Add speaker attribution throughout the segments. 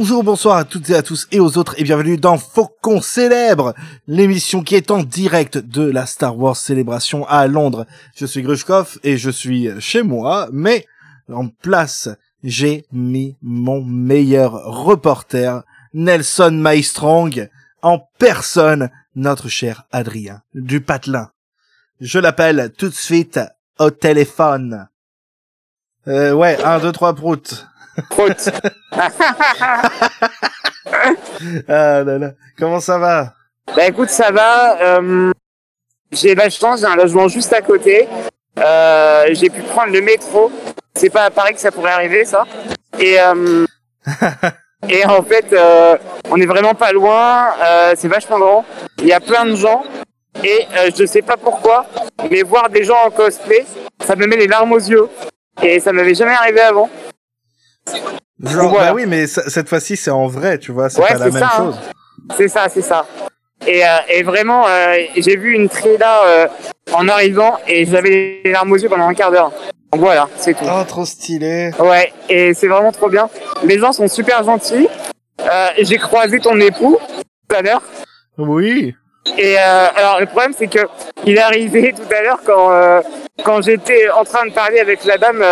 Speaker 1: Bonjour, bonsoir à toutes et à tous et aux autres et bienvenue dans Faucon Célèbre, l'émission qui est en direct de la Star Wars Célébration à Londres. Je suis Grushkov et je suis chez moi, mais en place, j'ai mis mon meilleur reporter, Nelson Maestrong, en personne, notre cher Adrien du Patelin. Je l'appelle tout de suite au téléphone. Euh, ouais, 1, 2, 3, prout.
Speaker 2: Prout.
Speaker 1: ah là là. Comment ça va?
Speaker 2: Bah écoute, ça va. Euh, j'ai la chance, j'ai un logement juste à côté. Euh, j'ai pu prendre le métro. C'est pas à Paris que ça pourrait arriver, ça. Et, euh, et en fait, on est vraiment pas loin. C'est vachement grand. Il y a plein de gens. Et je sais pas pourquoi, mais voir des gens en cosplay, ça me met les larmes aux yeux. Et ça m'avait jamais arrivé avant.
Speaker 1: Genre,
Speaker 2: Voilà.
Speaker 1: bah oui, mais cette fois-ci, c'est en vrai, tu vois, c'est
Speaker 2: Ouais,
Speaker 1: pas la même
Speaker 2: ça, hein.
Speaker 1: chose.
Speaker 2: C'est ça, c'est ça. Et, euh, et vraiment, euh, j'ai vu une Trilla euh, en arrivant et j'avais les larmes aux yeux pendant un quart d'heure. Donc voilà, c'est tout.
Speaker 1: Oh, trop stylé.
Speaker 2: Ouais, et c'est vraiment trop bien. Les gens sont super gentils. J'ai croisé ton époux tout à l'heure.
Speaker 1: Oui.
Speaker 2: Et euh, alors le problème c'est que il est arrivé tout à l'heure quand quand j'étais en train de parler avec la dame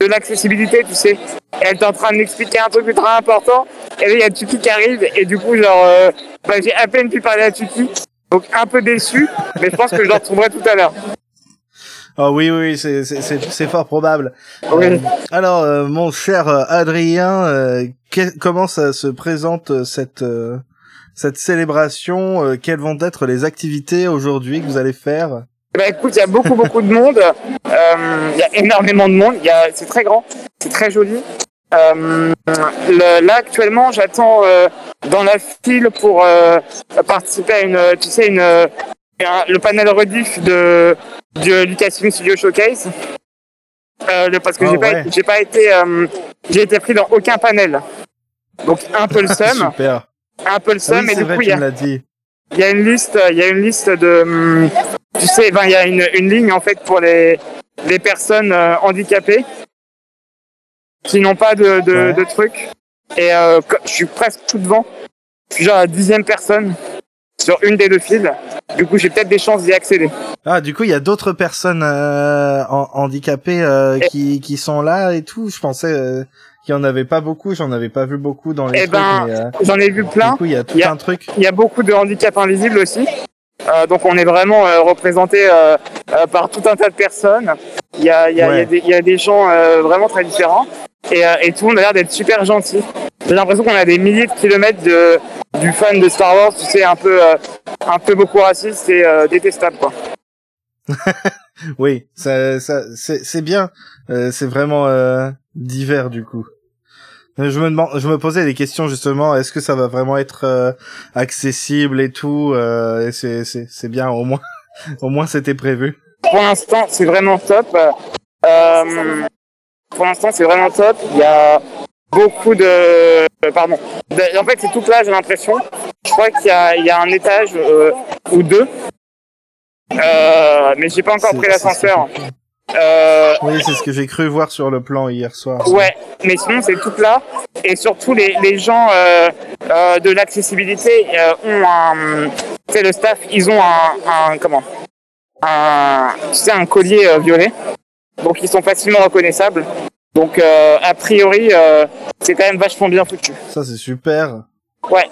Speaker 2: de l'accessibilité, tu sais. Et elle était en train de m'expliquer un truc ultra important. Et là il y a Tuki qui arrive et du coup genre euh, bah, j'ai à peine pu parler à Tuki. Donc un peu déçu, mais je pense que je le retrouverai tout à l'heure.
Speaker 1: Oh oui, oui, c'est fort probable.
Speaker 2: Oui.
Speaker 1: Euh, alors, euh, mon cher euh, Adrien, euh, que- comment ça se présente cette euh, cette célébration Quelles vont être les activités aujourd'hui que vous allez faire?
Speaker 2: Bah écoute, il y a beaucoup beaucoup de monde. Euh, Il y a énormément de monde. C'est très grand, c'est très joli. Euh, le- là actuellement, j'attends euh, dans la file pour participer à une, tu sais, une, un- le panel rediff de du Lucasfilm Studio Showcase. Parce que
Speaker 1: Ah
Speaker 2: j'ai pas, j'ai pas été, j'ai été pris dans aucun panel. Donc un peu le seum,
Speaker 1: Super.
Speaker 2: un peu le
Speaker 1: Ah
Speaker 2: seum,
Speaker 1: oui,
Speaker 2: et du
Speaker 1: vrai,
Speaker 2: coup il a, il y a une liste, il y a une liste de, hum, tu sais, ben il y a une, une ligne en fait pour les les personnes euh, handicapées qui n'ont pas de de,
Speaker 1: Ouais.
Speaker 2: de trucs. Et euh, je suis presque tout devant. Je suis genre la dixième personne sur une des deux files. Du coup, j'ai peut-être des chances d'y accéder.
Speaker 1: Ah, du coup, il y a d'autres personnes euh, handicapées euh, qui qui sont là et tout. Je pensais euh, qu'il y en avait pas beaucoup. J'en avais pas vu beaucoup dans les
Speaker 2: Eh ben,
Speaker 1: euh,
Speaker 2: J'en ai vu plein.
Speaker 1: du coup, il y a tout
Speaker 2: il y a-
Speaker 1: un truc.
Speaker 2: Il y a beaucoup de handicaps invisibles aussi. Euh, donc on est vraiment euh, représenté euh, euh, par tout un tas de personnes. Il y a, y a, y a des- y a des gens euh, vraiment très différents. Et, euh, et tout le monde a l'air d'être super gentil. J'ai l'impression qu'on a des milliers de kilomètres de, du fan de Star Wars, tu sais, un peu, euh, un peu beaucoup raciste et euh, détestable, quoi.
Speaker 1: Oui, ça, ça, c'est, c'est bien. Euh, c'est vraiment euh, divers du coup. Je me demande, je me posais des questions justement. Est-ce que ça va vraiment être euh, accessible et tout euh, c'est, c'est, c'est bien au moins. au moins c'était prévu?
Speaker 2: Pour l'instant, c'est vraiment top. Euh, pour l'instant, c'est vraiment top. Il y a beaucoup de... Pardon. De- en fait, c'est tout plat, j'ai l'impression. Je crois qu'il y a, il y a un étage euh, ou deux. Euh, mais j'ai pas encore pris l'ascenseur. Euh,
Speaker 1: Oui, c'est ce que j'ai cru voir sur le plan hier soir.
Speaker 2: ouais, mais sinon, c'est tout plat. Et surtout, les, les gens euh, euh, de l'accessibilité ont un... Tu sais, le staff, ils ont un... un comment? Un, tu sais, un collier violet. Donc, ils sont facilement reconnaissables. Donc, a priori, c'est quand même vachement bien foutu.
Speaker 1: Ça c'est super.
Speaker 2: Ouais.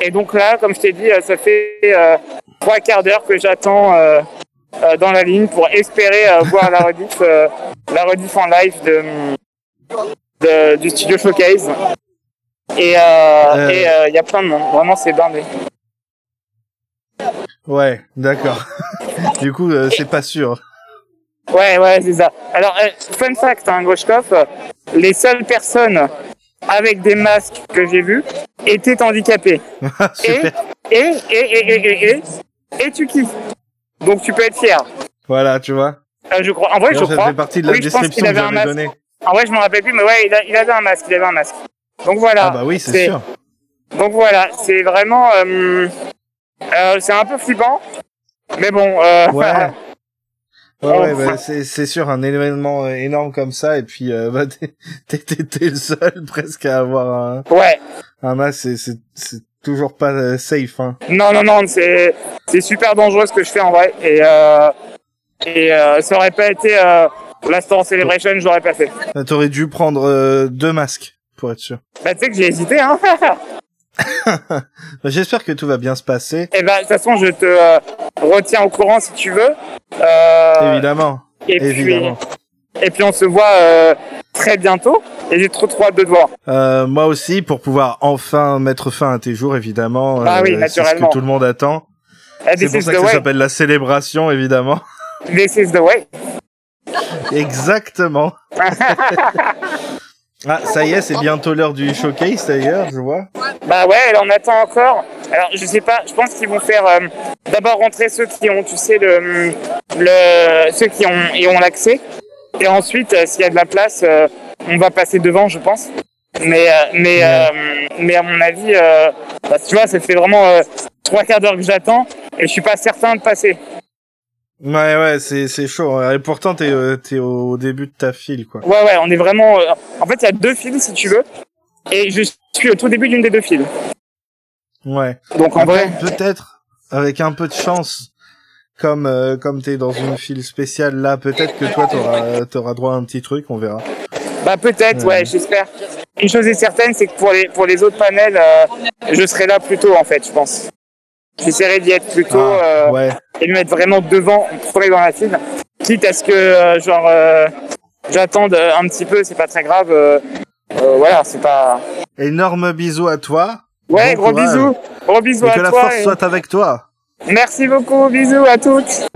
Speaker 2: Et donc là, comme je t'ai dit, ça fait trois quarts d'heure que j'attends dans la ligne pour espérer euh, voir la rediff, euh, la rediff en live de, de- du studio Showcase. Et euh,
Speaker 1: Euh.
Speaker 2: euh, il y a plein de monde. Vraiment, c'est blindé.
Speaker 1: Ouais, d'accord. du coup, euh, c'est pas sûr.
Speaker 2: Ouais, ouais, c'est ça. Alors, euh, fun fact, hein, Groshkov, euh, les seules personnes avec des masques que j'ai vus étaient handicapées. Et, et, et, et, et, et, et, et tu kiffes. Donc tu peux être fier.
Speaker 1: Voilà, tu vois.
Speaker 2: Euh, je crois. En vrai, je
Speaker 1: ça
Speaker 2: crois.
Speaker 1: fait partie de la
Speaker 2: Oui,
Speaker 1: description que j'avais donnée.
Speaker 2: En vrai, je me rappelle plus, mais ouais, il, a- il avait un masque. Il avait un masque. Donc voilà.
Speaker 1: Ah bah oui, c'est sûr.
Speaker 2: Donc voilà, c'est vraiment. euh, euh, c'est un peu flippant, mais bon. Euh,
Speaker 1: Ouais. Ouais, ouais, bah, c'est, c'est sûr, un événement énorme comme ça, et puis euh, bah, t'es, le seul presque à avoir un,
Speaker 2: Ouais.
Speaker 1: un masque, c'est toujours pas euh, safe. Hein.
Speaker 2: Non, non, non, c'est c'est super dangereux ce que je fais en vrai. Et, euh, et euh, ça aurait pas été euh, la Star Celebration, je l'aurais pas fait.
Speaker 1: T'aurais dû prendre euh, deux masques, pour être sûr.
Speaker 2: Bah, tu sais que j'ai hésité, hein.
Speaker 1: J'espère que tout va bien se passer,
Speaker 2: et bah, de toute façon, je te euh, retiens au courant si tu veux. Euh,
Speaker 1: évidemment.
Speaker 2: et puis,
Speaker 1: évidemment.
Speaker 2: et puis, on se voit euh, très bientôt. Et j'ai trop trop hâte de te voir.
Speaker 1: Euh, moi aussi, pour pouvoir enfin mettre fin à tes jours, évidemment.
Speaker 2: Ah oui,
Speaker 1: c'est ce que
Speaker 2: naturellement.
Speaker 1: tout le monde attend.
Speaker 2: Eh,
Speaker 1: C'est
Speaker 2: This
Speaker 1: pour ça que ça s'appelle la célébration, évidemment.
Speaker 2: This is the way.
Speaker 1: Exactement. ah, ça y est, c'est bientôt l'heure du showcase d'ailleurs, je vois.
Speaker 2: Bah ouais, elle en attend encore. Alors je sais pas, je pense qu'ils vont faire euh, d'abord rentrer ceux qui ont, tu sais, le, le ceux qui ont, ont l'accès. Et ensuite, euh, s'il y a de la place, euh, on va passer devant, je pense. Mais euh, mais euh, mais à mon avis, euh, bah, tu vois, ça fait vraiment euh, trois quarts d'heure que j'attends et je suis pas certain de passer.
Speaker 1: Ouais, ouais, c'est, c'est chaud. Et pourtant, t'es, euh, t'es au début de ta file, quoi.
Speaker 2: Ouais ouais, on est vraiment. euh, en fait, il y a deux files si tu veux, et je suis au tout début d'une des deux files.
Speaker 1: Ouais.
Speaker 2: Donc en
Speaker 1: Après,
Speaker 2: vrai,
Speaker 1: peut-être, avec un peu de chance, comme, euh, comme t'es dans une file spéciale là, peut-être que toi, t'auras, t'auras droit à un petit truc, on verra.
Speaker 2: Bah peut-être,
Speaker 1: Ouais.
Speaker 2: j'espère. Une chose est certaine, c'est que pour les pour les autres panels, euh, je serai là plus tôt en fait, je pense. J'essaierai d'y être plus tôt
Speaker 1: Ah,
Speaker 2: euh,
Speaker 1: ouais.
Speaker 2: et de me mettre vraiment devant, premier dans la file. Quitte à ce que euh, genre j'attende un petit peu, c'est pas très grave. voilà, c'est pas.
Speaker 1: Énorme bisous à toi.
Speaker 2: Ouais,
Speaker 1: Bon
Speaker 2: gros
Speaker 1: courage.
Speaker 2: bisous, gros bisous
Speaker 1: Et
Speaker 2: à
Speaker 1: que la
Speaker 2: toi.
Speaker 1: force
Speaker 2: et-
Speaker 1: soit avec toi.
Speaker 2: Merci beaucoup, bisous à toutes.